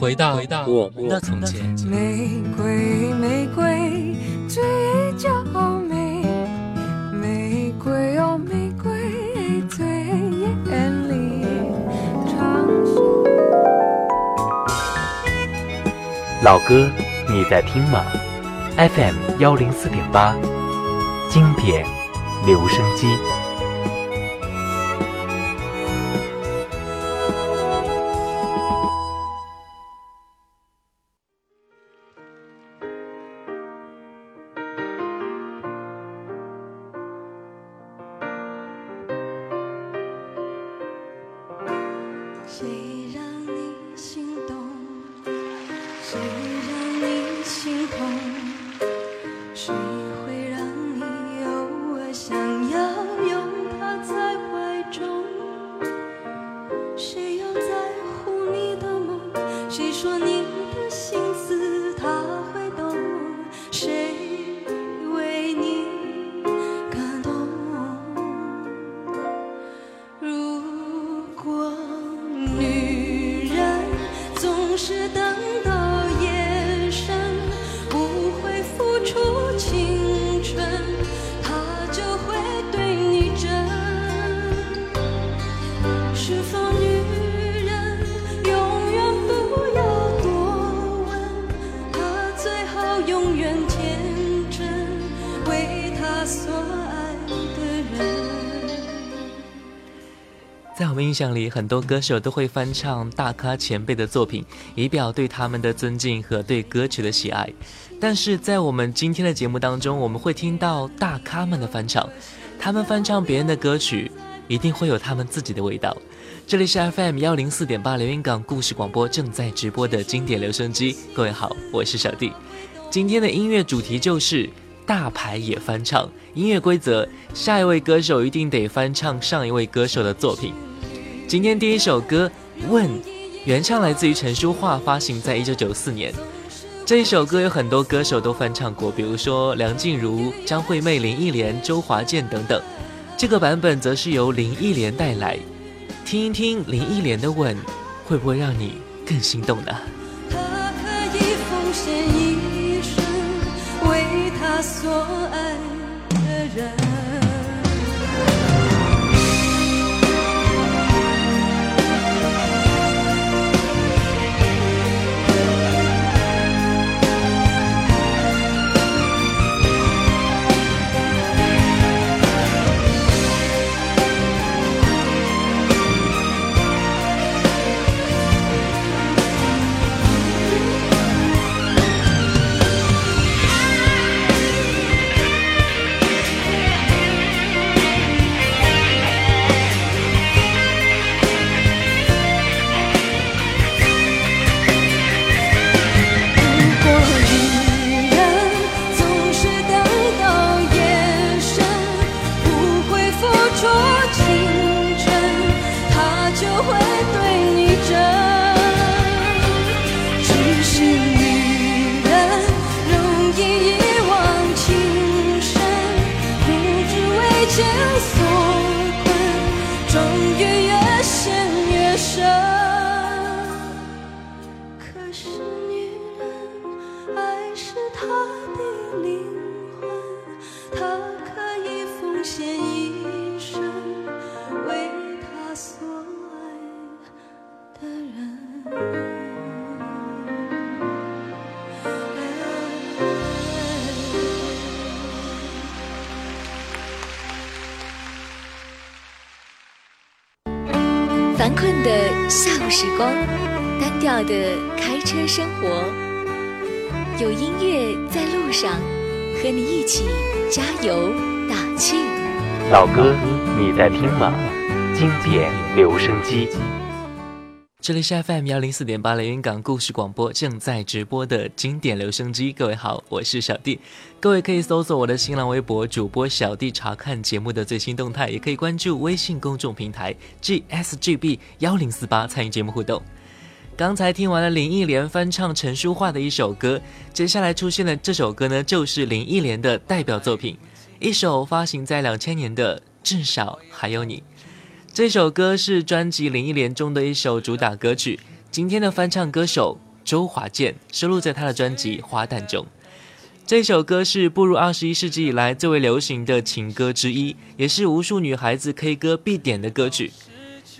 回到回到我们的从前。玫瑰，玫瑰，最娇美。玫瑰哦，玫瑰最艳丽。老歌，你在听吗？FM 幺零四点八，经典留声机。谁说你像里，很多歌手都会翻唱大咖前辈的作品，以表对他们的尊敬和对歌曲的喜爱。但是在我们今天的节目当中，我们会听到大咖们的翻唱，他们翻唱别人的歌曲，一定会有他们自己的味道。这里是 FM 幺零四点八连云港故事广播正在直播的经典留声机，各位好，我是小弟。今天的音乐主题就是大牌也翻唱。音乐规则：下一位歌手一定得翻唱上一位歌手的作品。今天第一首歌《问》，原唱来自于陈淑桦，发行在一九九四年。这一首歌有很多歌手都翻唱过，比如说梁静茹、张惠妹、林忆莲、周华健等等。这个版本则是由林忆莲带来，听一听林忆莲的《吻》，会不会让你更心动呢？他可以奉献一生，为他所爱的人。困的下午时光，单调的开车生活，有音乐在路上，和你一起加油打气。老哥，你在听吗？经典留声机。这里是 FM 幺零四点八连云港故事广播正在直播的经典留声机。各位好，我是小弟。各位可以搜索我的新浪微博主播小弟查看节目的最新动态，也可以关注微信公众平台 GSGB 幺零四八参与节目互动。刚才听完了林忆莲翻唱陈淑桦的一首歌，接下来出现的这首歌呢，就是林忆莲的代表作品，一首发行在两千年的《至少还有你》。这首歌是专辑《林忆莲》中的一首主打歌曲。今天的翻唱歌手周华健收录在他的专辑《花旦》中。这首歌是步入二十一世纪以来最为流行的情歌之一，也是无数女孩子 K 歌必点的歌曲。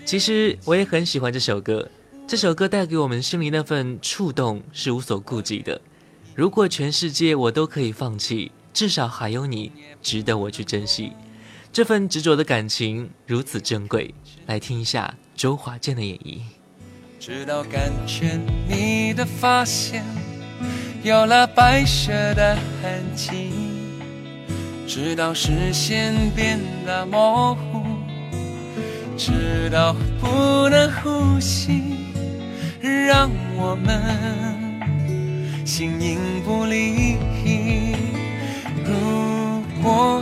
其实我也很喜欢这首歌，这首歌带给我们心里那份触动是无所顾忌的。如果全世界我都可以放弃，至少还有你值得我去珍惜。这份执着的感情如此珍贵，来听一下周华健的演绎。直到感觉你的发线有了白雪的痕迹，直到视线变得模糊，直到不能呼吸，让我们形影不离。如果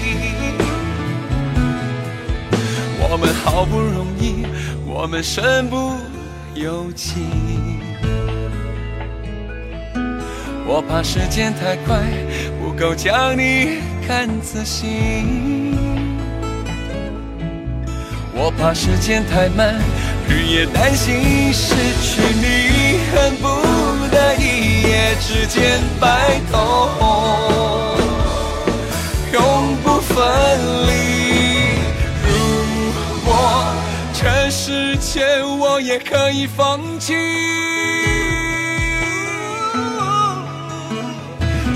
我们好不容易，我们身不由己。我怕时间太快，不够将你看仔细。我怕时间太慢，日夜担心失去你，恨不得一夜之间白头，世界我也可以放弃，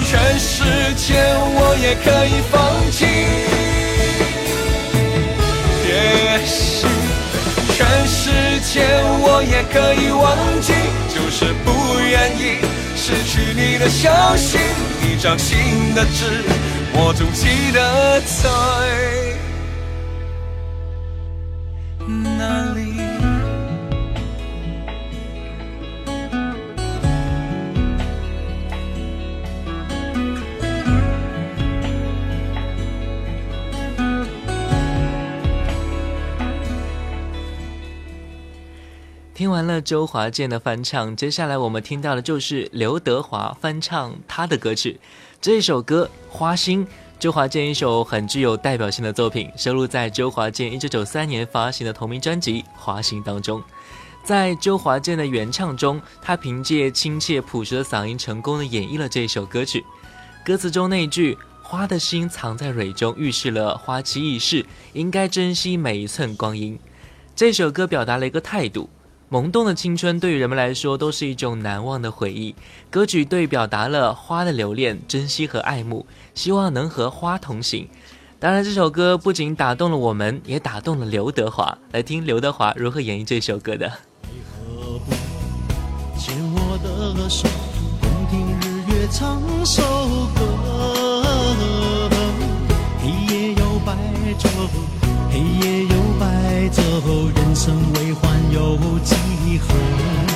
全世界我也可以放弃。也许全世界我也可以忘记，就是不愿意失去你的消息，一掌心的痣，我总记得在。听完了周华健的翻唱，接下来我们听到的就是刘德华翻唱他的歌曲。这首歌《花心》。周华健一首很具有代表性的作品，收录在周华健一九九三年发行的同名专辑《花心》当中。在周华健的原唱中，他凭借亲切朴实的嗓音，成功的演绎了这首歌曲。歌词中那句“花的心藏在蕊中”，预示了花期易逝，应该珍惜每一寸光阴。这首歌表达了一个态度：萌动的青春对于人们来说都是一种难忘的回忆。歌曲对表达了花的留恋、珍惜和爱慕，希望能和花同行。当然，这首歌不仅打动了我们，也打动了刘德华。来听刘德华如何演绎这首歌的。为何不牵我的手，共听日月唱首歌？黑夜有白昼，黑夜有走，人生为欢有几何？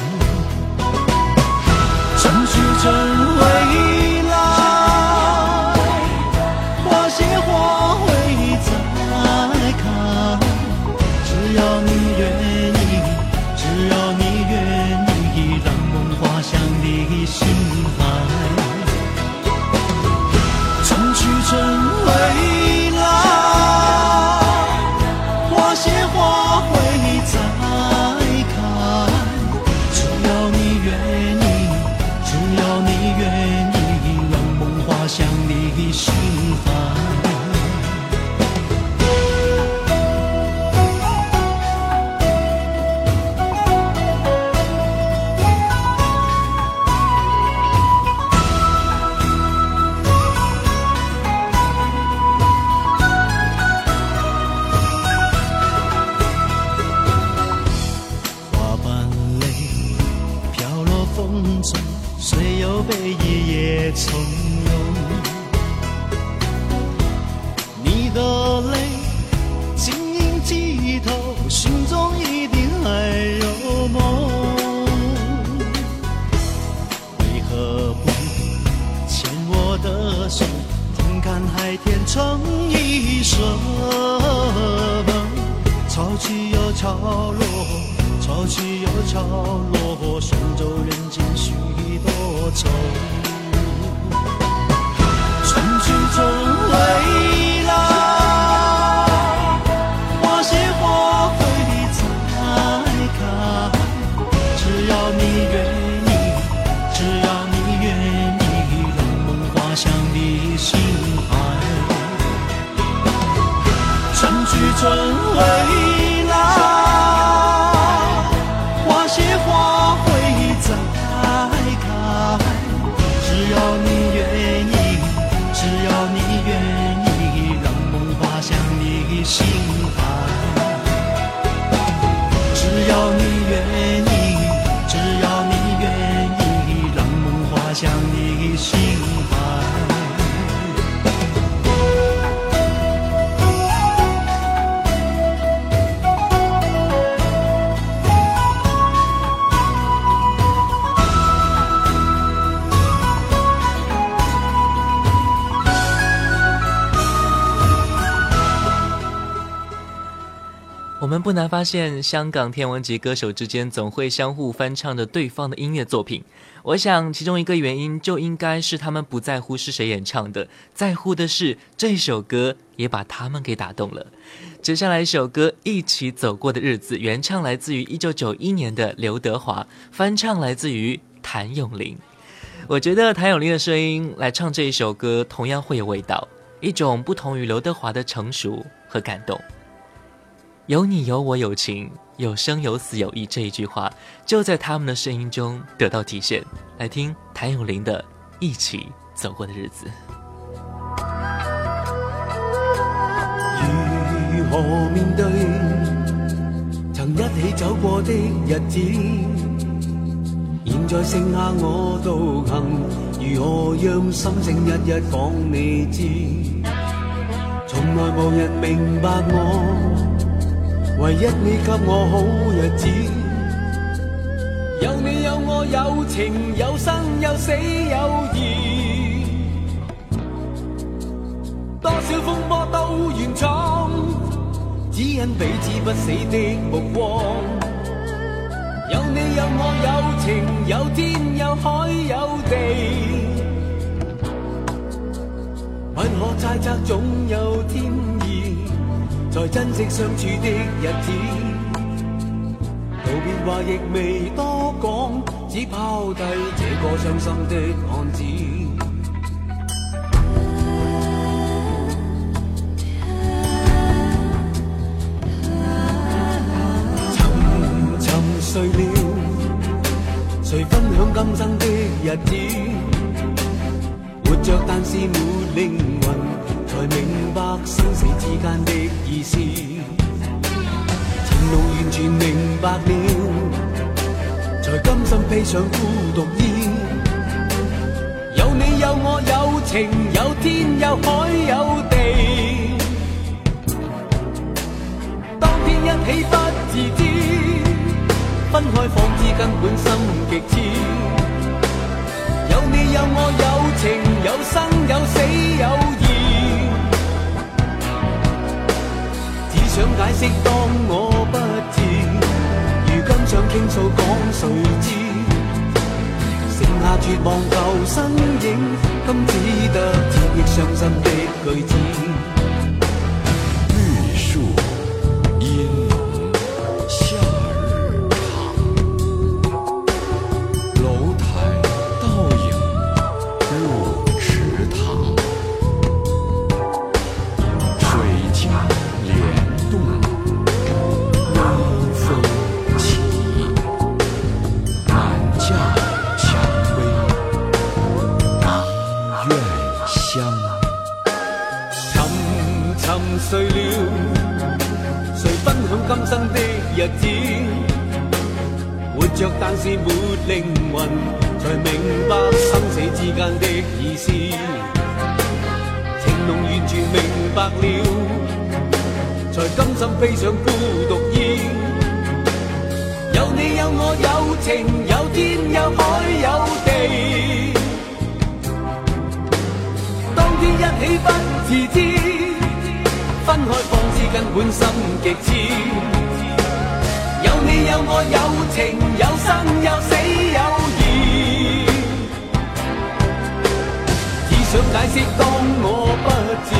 不难发现，香港天王级歌手之间总会相互翻唱着对方的音乐作品。我想，其中一个原因就应该是他们不在乎是谁演唱的，在乎的是这首歌也把他们给打动了。接下来一首歌《一起走过的日子》，原唱来自于1991年的刘德华，翻唱来自于谭咏麟。我觉得谭咏麟的声音来唱这一首歌，同样会有味道，一种不同于刘德华的成熟和感动。有你有我有情，有生有死有义这一句话，就在他们的声音中得到体现。来听谭咏麟的《一起走过的日子》。如何面对曾一起走过的日子？现在剩下我獨行，如何让心聲一一講你知？从来无人明白我，唯一你给我好日子。有你有我有情有生有死有义。多少风波都愿闯，只因彼此不死的目光。有你有我有情有天有海有地，不可猜测总有天，在珍惜相处的日子，道别话亦未多讲，只抛低这个伤心的案子。沉沉睡了，谁分享今生的日子？活着但是没灵魂。才明白生死之间的意思。情路完全明白了，才甘心披上孤独衣。有你有我有情有天有海有地，当天一起不自知，分开方知根本心极痴。有你有我有情有生有死有想解释当我不智，如今想倾诉讲谁知？剩下绝望旧身影，今只得千亿伤心的句子。明白生死之间的意思。情浓完全明白了，才甘心披上孤独衣。有你有我有情有天有海有地。当天一起不自知，分开方知根本心极痴。有你有我有情有生有死有想解释，当我不智，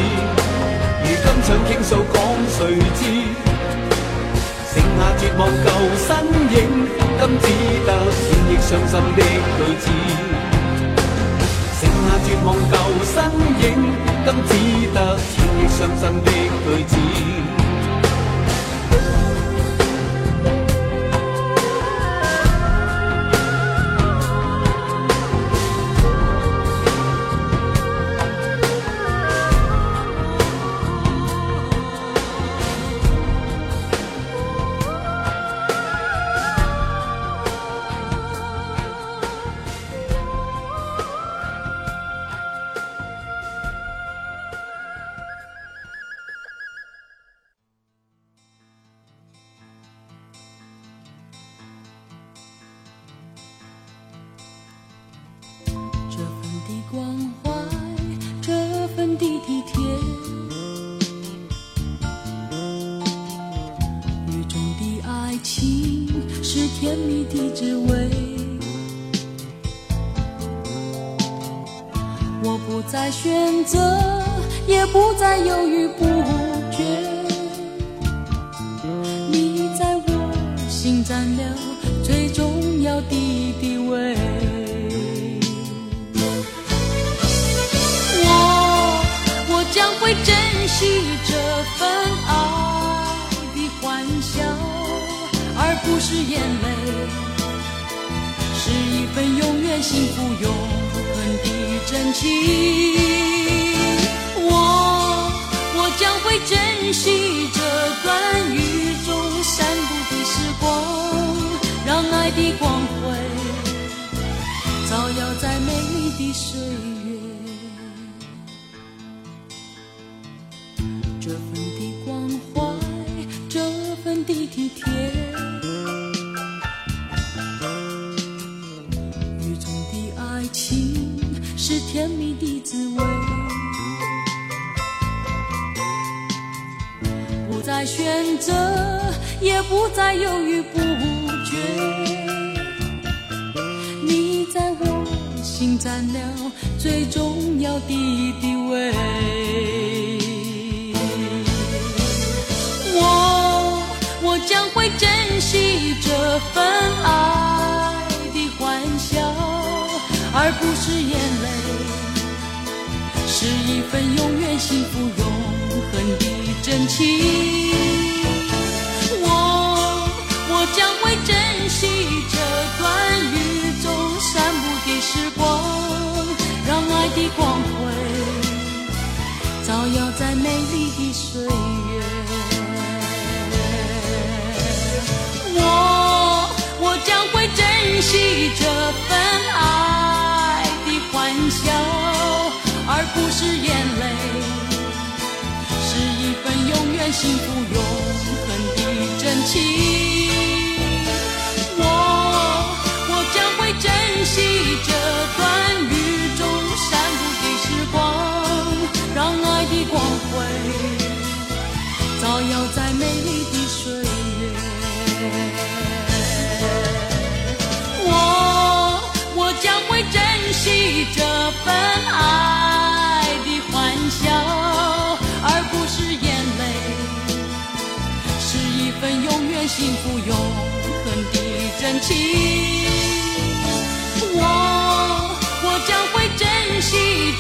如今想倾诉，讲谁知？剩下绝望旧身影，今只得千亿伤心的句子。剩下绝望旧身影，今只得千亿伤心的句子。的滋味。我不再选择，也不再犹豫不决，你在我心占了最重要的地位。我我将会珍惜这份份永远幸福永恒的真情。我我将会珍惜也不再犹豫不决，你在我心占了最重要的地位。我我将会珍惜这份爱的欢笑，而不是眼泪，是一份永远幸福永恒的真情。幸福永幸福永恒的真情。我我将会珍惜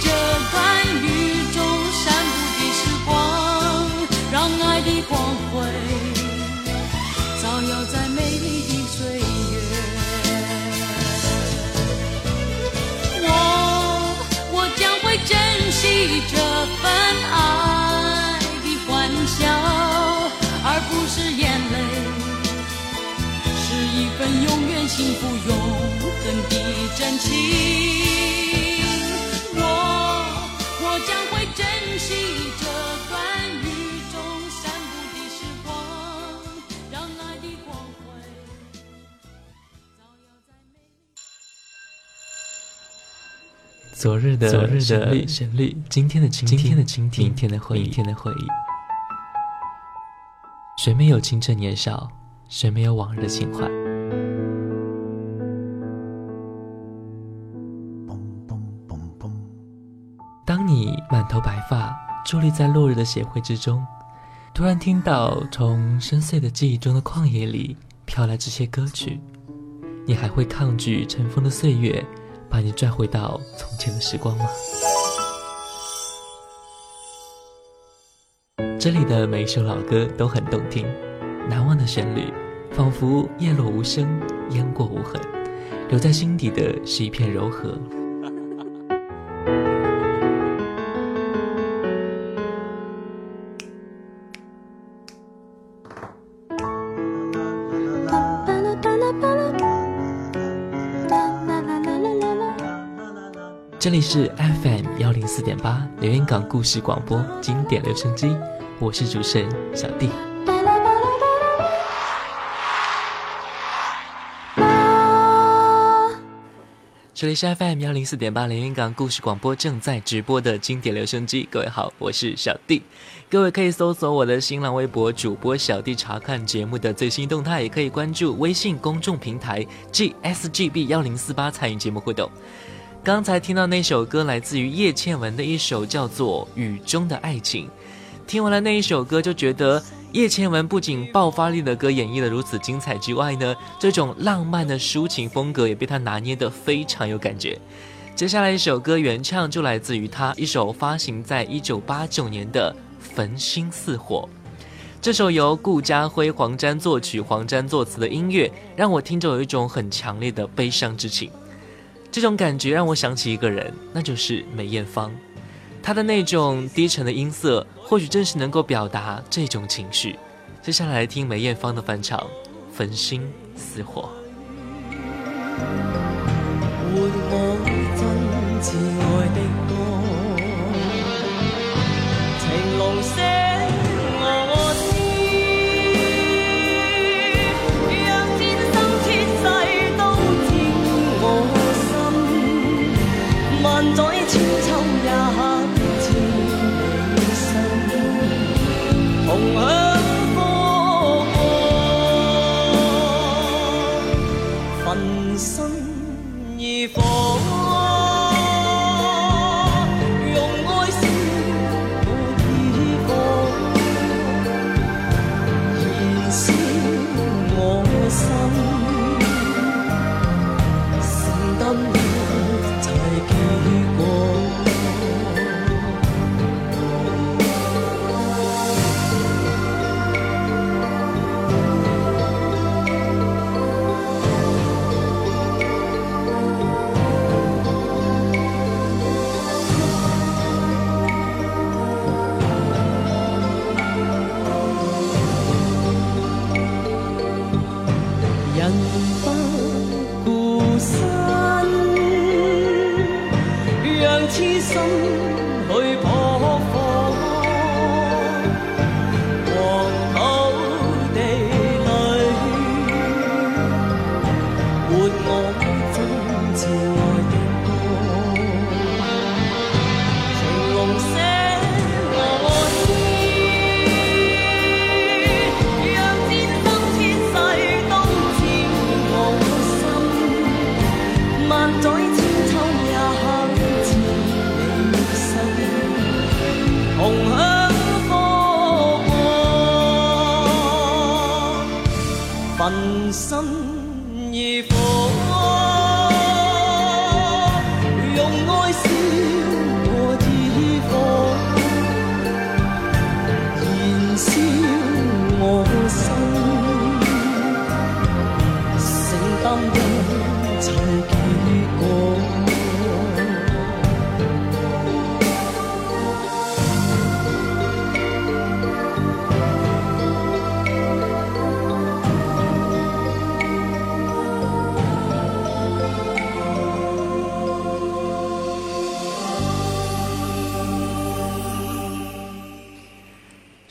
这段雨中散步的时光，让爱的光辉照耀在美丽的岁月。我我将会珍惜这份爱幸福永恒的真情。我我将会珍惜这段雨中散步的时光，让爱的光辉照耀在。昨日的昨日的旋律今天的今今天的今天明天的回忆，明天的回忆。谁没有青春年少？谁没有往日的情怀？满头白发，伫立在落日的协会之中，突然听到从深邃的记忆中的旷野里飘来这些歌曲，你还会抗拒尘封的岁月，把你拽回到从前的时光吗？这里的每一首老歌都很动听，难忘的旋律，仿佛叶落无声，烟过无痕，留在心底的是一片柔和。这里是 FM 幺零四点八连云港故事广播经典留声机，我是主持人小弟。这里是 FM 幺零四点八连云港故事广播正在直播的经典留声机，各位好，我是小弟。各位可以搜索我的新浪微博主播小弟查看节目的最新动态，也可以关注微信公众平台 GSGB 幺零四八参与节目互动。刚才听到那首歌来自于叶倩文的一首叫做《雨中的爱情》，听完了那一首歌，就觉得叶倩文不仅爆发力的歌演绎的如此精彩之外呢，这种浪漫的抒情风格也被她拿捏得非常有感觉。接下来一首歌原唱就来自于她一首发行在一九八九年的《焚心似火》。这首由顾嘉辉、黄沾作曲、黄沾作词的音乐，让我听着有一种很强烈的悲伤之情。这种感觉让我想起一个人，那就是梅艳芳。她的那种低沉的音色，或许正是能够表达这种情绪。接下来听梅艳芳的翻唱《焚心似火》。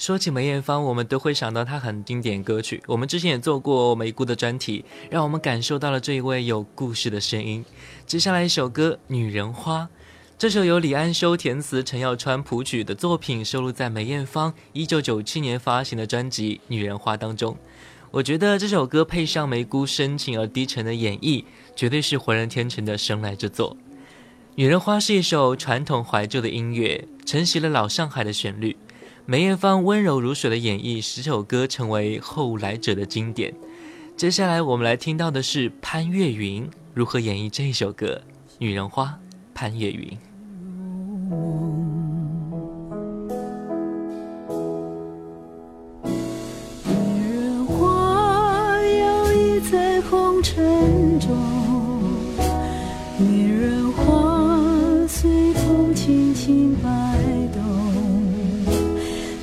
说起梅艳芳，我们都会想到她很经典歌曲。我们之前也做过梅姑的专题，让我们感受到了这一位有故事的声音。接下来一首歌《女人花》，这首由李安修填词、陈耀川谱曲的作品，收录在梅艳芳1997年发行的专辑《女人花》当中。我觉得这首歌配上梅姑深情而低沉的演绎，绝对是浑然天成的生来之作。《女人花》是一首传统怀旧的音乐，承袭了老上海的旋律。梅艳芳温柔如水的演绎，使这首歌成为后来者的经典。接下来我们来听到的是潘越云如何演绎这一首歌《女人花》。潘越云。女人花摇曳在红尘中，女人花随风轻轻摆，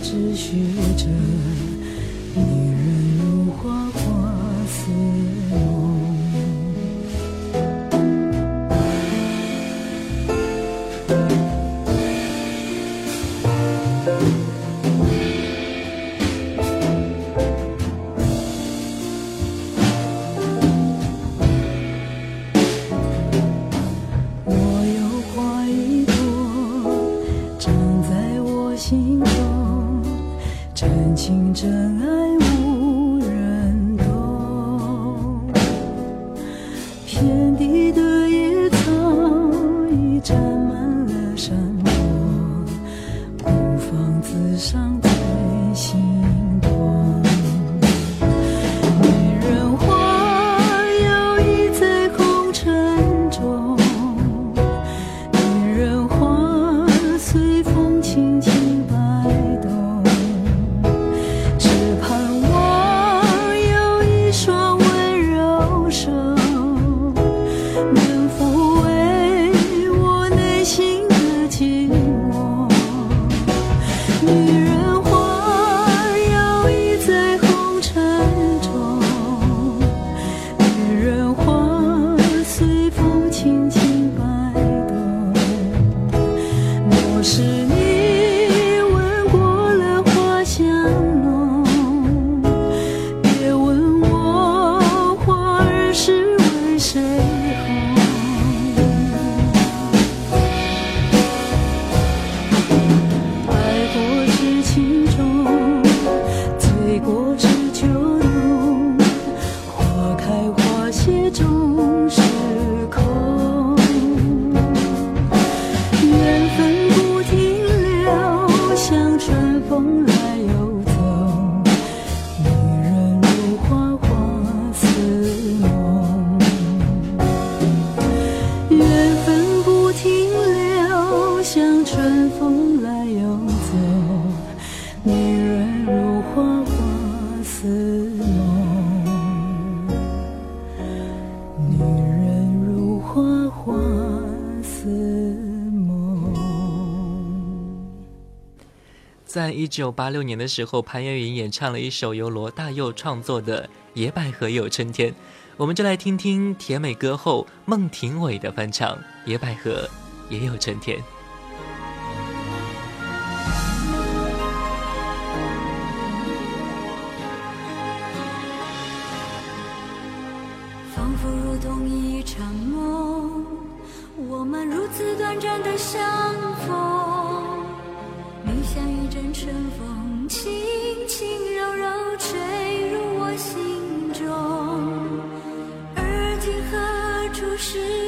只学着，在一九八六年的时候，潘越云演唱了一首由罗大佑创作的《野百合有春天》，我们就来听听甜美歌后孟庭苇的翻唱《野百合也有春天》。是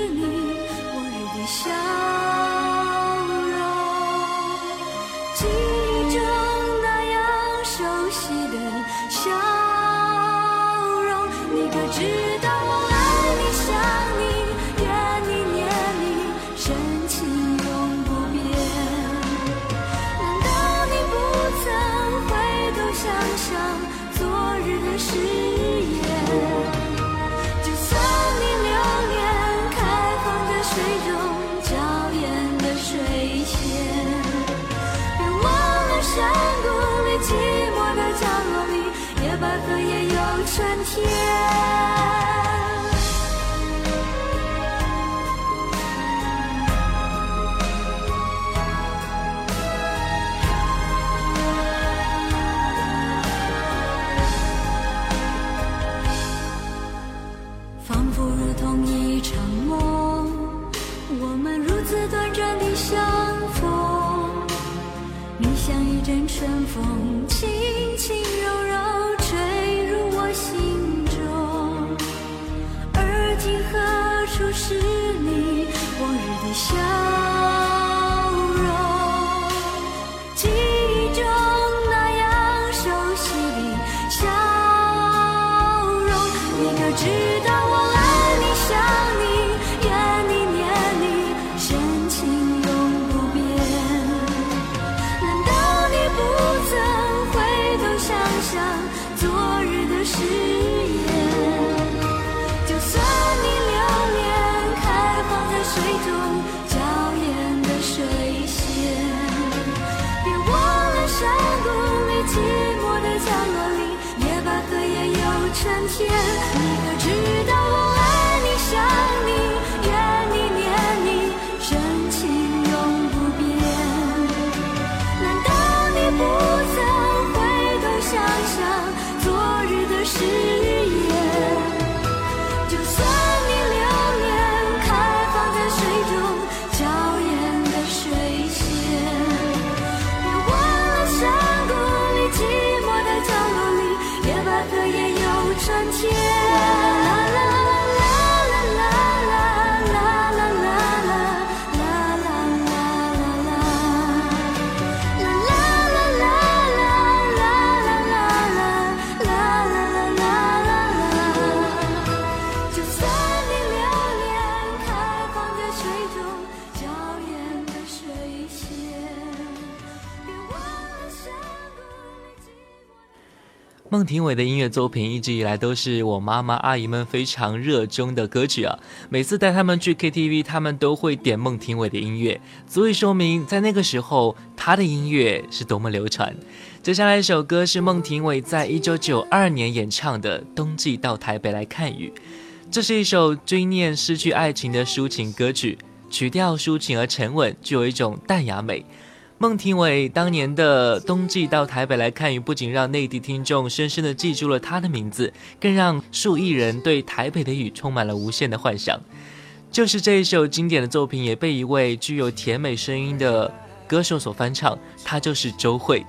山间孟庭苇的音乐作品一直以来都是我妈妈阿姨们非常热衷的歌曲啊。每次带他们去 KTV，他们都会点孟庭苇的音乐，足以说明在那个时候她的音乐是多么流传。接下来一首歌是孟庭苇在一九九二年演唱的《冬季到台北来看雨》，这是一首追念失去爱情的抒情歌曲，曲调抒情而沉稳，具有一种淡雅美。孟庭苇当年的冬季到台北来看雨，不仅让内地听众深深地记住了她的名字，更让数亿人对台北的雨充满了无限的幻想。就是这一首经典的作品，也被一位具有甜美声音的歌手所翻唱，她就是周蕙。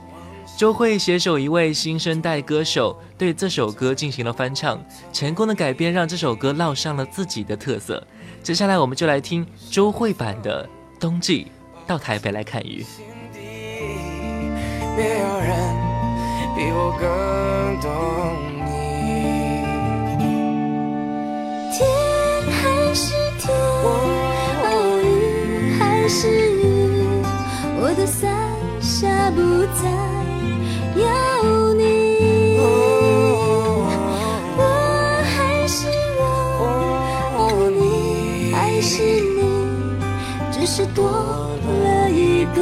周蕙携手一位新生代歌手，对这首歌进行了翻唱，成功的改编让这首歌烙上了自己的特色。接下来我们就来听周蕙版的《冬季到台北来看雨》。没有人比我更懂你。天还是天，哦，雨还是雨，我的伞下不再有你。我还是我，你还是你，只是多了一个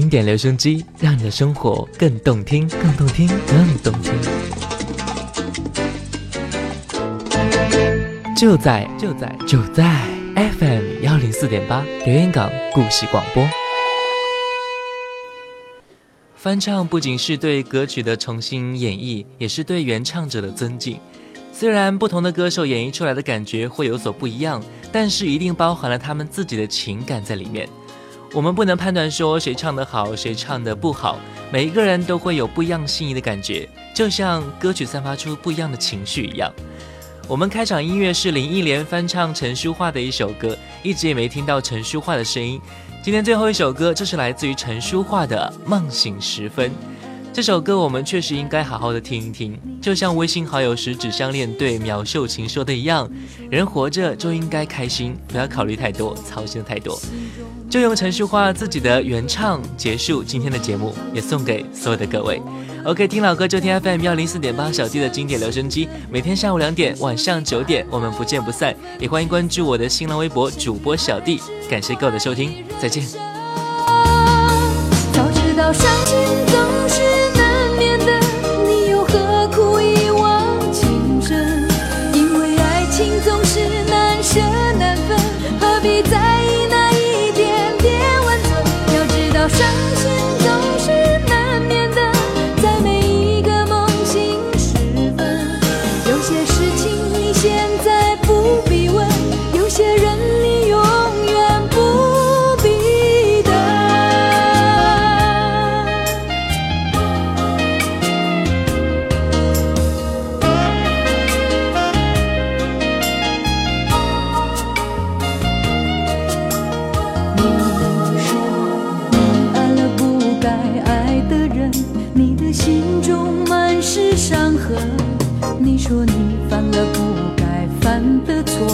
经典留声机，让你的生活更动听，更动听，更动听。就在就在就在 FM 幺零四点八留言港故事广播。翻唱不仅是对歌曲的重新演绎，也是对原唱者的尊敬。虽然不同的歌手演绎出来的感觉会有所不一样，但是一定包含了他们自己的情感在里面。我们不能判断说谁唱得好，谁唱得不好，每一个人都会有不一样心仪的感觉，就像歌曲散发出不一样的情绪一样。我们开场音乐是林忆莲翻唱陈淑桦的一首歌，一直也没听到陈淑桦的声音。今天最后一首歌就是来自于陈淑桦的《梦醒时分》。这首歌我们确实应该好好的听一听，就像微信好友十指相恋对苗秀琴说的一样，人活着就应该开心，不要考虑太多，操心太多。就用陈淑桦自己的原唱结束今天的节目，也送给所有的各位。OK，听老歌就听 FM 幺零四点八小弟的经典留声机，每天下午两点、晚上九点，我们不见不散。也欢迎关注我的新浪微博主播小弟，感谢各位的收听，再见。早知道心中满是伤痕。你说你犯了不该犯的错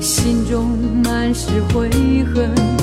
心中满是悔恨。